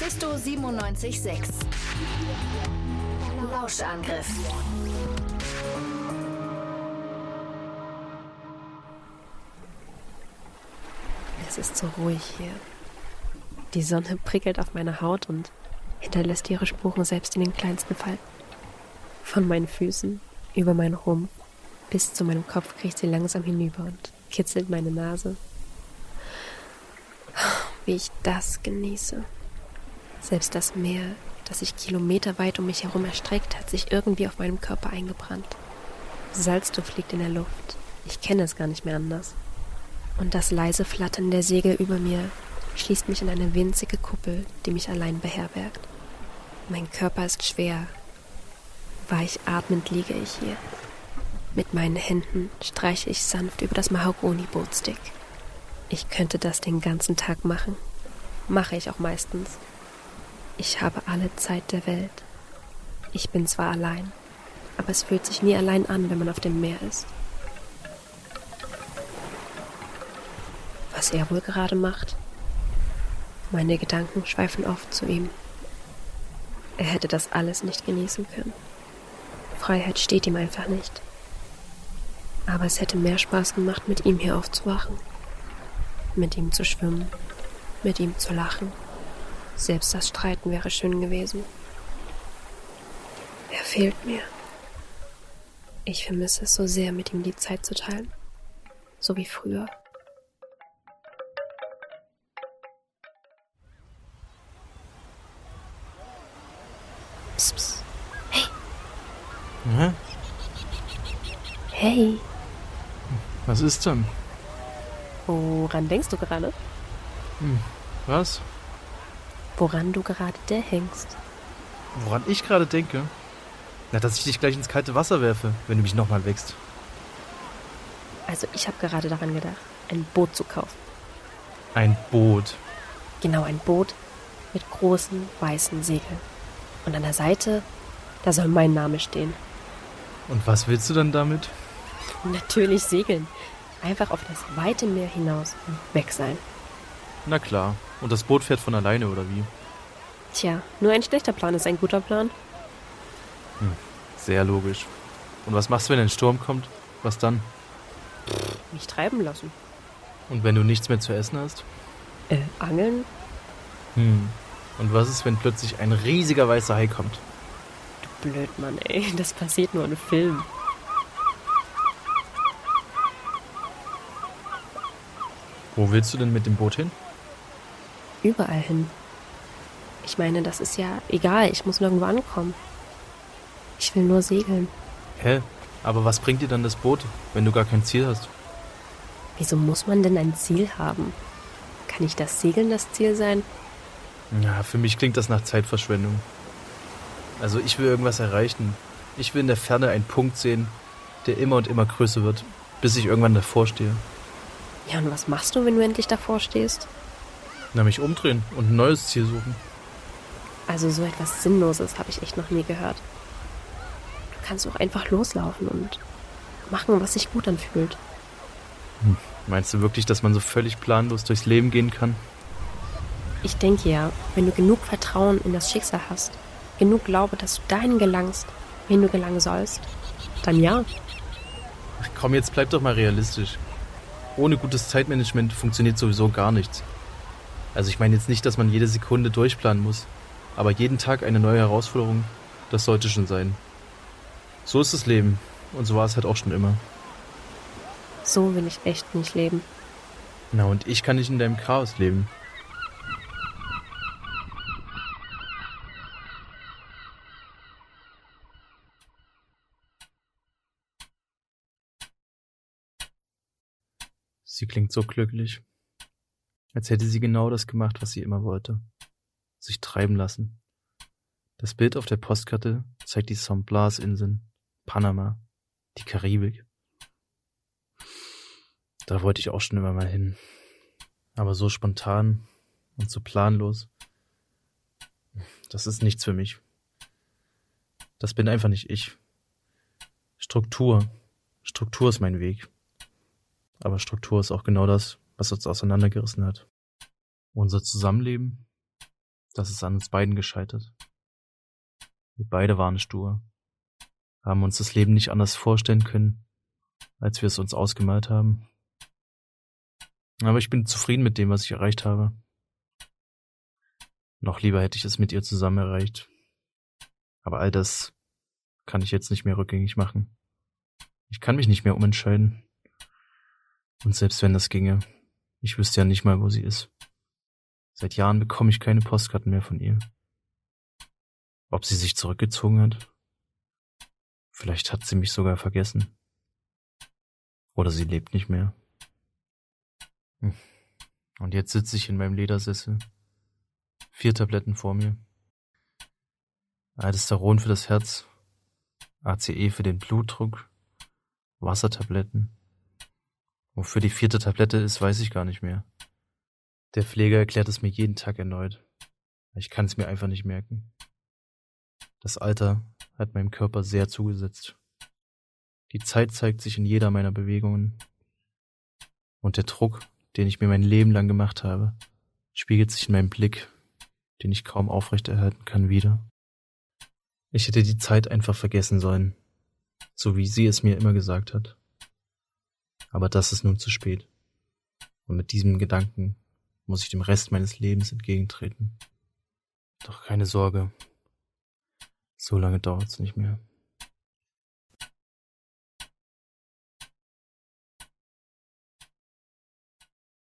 Mephisto 976. Lauschangriff. Es ist so ruhig hier. Die Sonne prickelt auf meine Haut und hinterlässt ihre Spuren selbst in den kleinsten Falten. Von meinen Füßen, über meinen Rumpf, bis zu meinem Kopf kriecht sie langsam hinüber und kitzelt meine Nase. Wie ich das genieße. Selbst das Meer, das sich kilometerweit um mich herum erstreckt, hat sich irgendwie auf meinem Körper eingebrannt. Salzduft liegt in der Luft. Ich kenne es gar nicht mehr anders. Und das leise Flattern der Segel über mir schließt mich in eine winzige Kuppel, die mich allein beherbergt. Mein Körper ist schwer. Weich atmend liege ich hier. Mit meinen Händen streiche ich sanft über das Mahagoni-Bootstick. Ich könnte das den ganzen Tag machen. Mache ich auch meistens. Ich habe alle Zeit der Welt. Ich bin zwar allein, aber es fühlt sich nie allein an, wenn man auf dem Meer ist. Was er wohl gerade macht? Meine Gedanken schweifen oft zu ihm. Er hätte das alles nicht genießen können. Freiheit steht ihm einfach nicht. Aber es hätte mehr Spaß gemacht, mit ihm hier aufzuwachen. Mit ihm zu schwimmen. Mit ihm zu lachen. Selbst das Streiten wäre schön gewesen. Er fehlt mir. Ich vermisse es so sehr, mit ihm die Zeit zu teilen. So wie früher. Psst, psst. Hey. Hä? Hey. Was ist denn? Woran denkst du gerade? Hm, was? Woran du gerade hängst. Woran ich gerade denke? Na, dass ich dich gleich ins kalte Wasser werfe, wenn du mich nochmal wächst. Also ich habe gerade daran gedacht, ein Boot zu kaufen. Ein Boot. Genau, ein Boot mit großen weißen Segeln. Und an der Seite, da soll mein Name stehen. Und was willst du dann damit? Natürlich segeln. Einfach auf das weite Meer hinaus und weg sein. Na klar. Und das Boot fährt von alleine, oder wie? Tja, nur ein schlechter Plan ist ein guter Plan. Hm, sehr logisch. Und was machst du, wenn ein Sturm kommt? Was dann? Mich treiben lassen. Und wenn du nichts mehr zu essen hast? Äh, angeln? Hm. Und was ist, wenn plötzlich ein riesiger weißer Hai kommt? Du Blödmann, ey. Das passiert nur in Filmen. Wo willst du denn mit dem Boot hin? Überall hin. Ich meine, das ist ja egal. Ich muss nirgendwo ankommen. Ich will nur segeln. Hä? Aber was bringt dir dann das Boot, wenn du gar kein Ziel hast? Wieso muss man denn ein Ziel haben? Kann nicht das Segeln das Ziel sein? Ja, für mich klingt das nach Zeitverschwendung. Also ich will irgendwas erreichen. Ich will in der Ferne einen Punkt sehen, der immer und immer größer wird, bis ich irgendwann davor stehe. Ja, und was machst du, wenn du endlich davor stehst? Na, mich umdrehen und ein neues Ziel suchen. Also so etwas Sinnloses habe ich echt noch nie gehört. Du kannst auch einfach loslaufen und machen, was sich gut anfühlt. Hm. Meinst du wirklich, dass man so völlig planlos durchs Leben gehen kann? Ich denke ja, wenn du genug Vertrauen in das Schicksal hast, genug Glaube, dass du dahin gelangst, wen du gelangen sollst, dann ja. Ach komm, jetzt bleib doch mal realistisch. Ohne gutes Zeitmanagement funktioniert sowieso gar nichts. Also ich meine jetzt nicht, dass man jede Sekunde durchplanen muss, aber jeden Tag eine neue Herausforderung, das sollte schon sein. So ist das Leben und so war es halt auch schon immer. So will ich echt nicht leben. Na und ich kann nicht in deinem Chaos leben. Sie klingt so glücklich. Als hätte sie genau das gemacht, was sie immer wollte. Sich treiben lassen. Das Bild auf der Postkarte zeigt die San Blas-Inseln, Panama, die Karibik. Da wollte ich auch schon immer mal hin. Aber so spontan und so planlos. Das ist nichts für mich. Das bin einfach nicht ich. Struktur. Struktur ist mein Weg. Aber Struktur ist auch genau das, was uns auseinandergerissen hat. Unser Zusammenleben Das ist an uns beiden gescheitert. Wir beide waren stur, haben uns das Leben nicht anders vorstellen können, als wir es uns ausgemalt haben. Aber ich bin zufrieden mit dem, was ich erreicht habe. Noch lieber hätte ich es mit ihr zusammen erreicht. Aber all das kann ich jetzt nicht mehr rückgängig machen. Ich kann mich nicht mehr umentscheiden. Und selbst wenn das ginge, ich wüsste ja nicht mal, wo sie ist. Seit Jahren bekomme ich keine Postkarten mehr von ihr. Ob sie sich zurückgezogen hat? Vielleicht hat sie mich sogar vergessen. Oder sie lebt nicht mehr. Hm. Und jetzt sitze ich in meinem Ledersessel. Vier Tabletten vor mir. Aldosteron für das Herz, ACE für den Blutdruck, Wassertabletten. Wofür die vierte Tablette ist, weiß ich gar nicht mehr. Der Pfleger erklärt es mir jeden Tag erneut. Ich kann es mir einfach nicht merken. Das Alter hat meinem Körper sehr zugesetzt. Die Zeit zeigt sich in jeder meiner Bewegungen. Und der Druck, den ich mir mein Leben lang gemacht habe, spiegelt sich in meinem Blick, den ich kaum aufrechterhalten kann, wieder. Ich hätte die Zeit einfach vergessen sollen, so wie sie es mir immer gesagt hat. Aber das ist nun zu spät. Und mit diesem Gedanken muss ich dem Rest meines Lebens entgegentreten. Doch keine Sorge, so lange dauert's nicht mehr.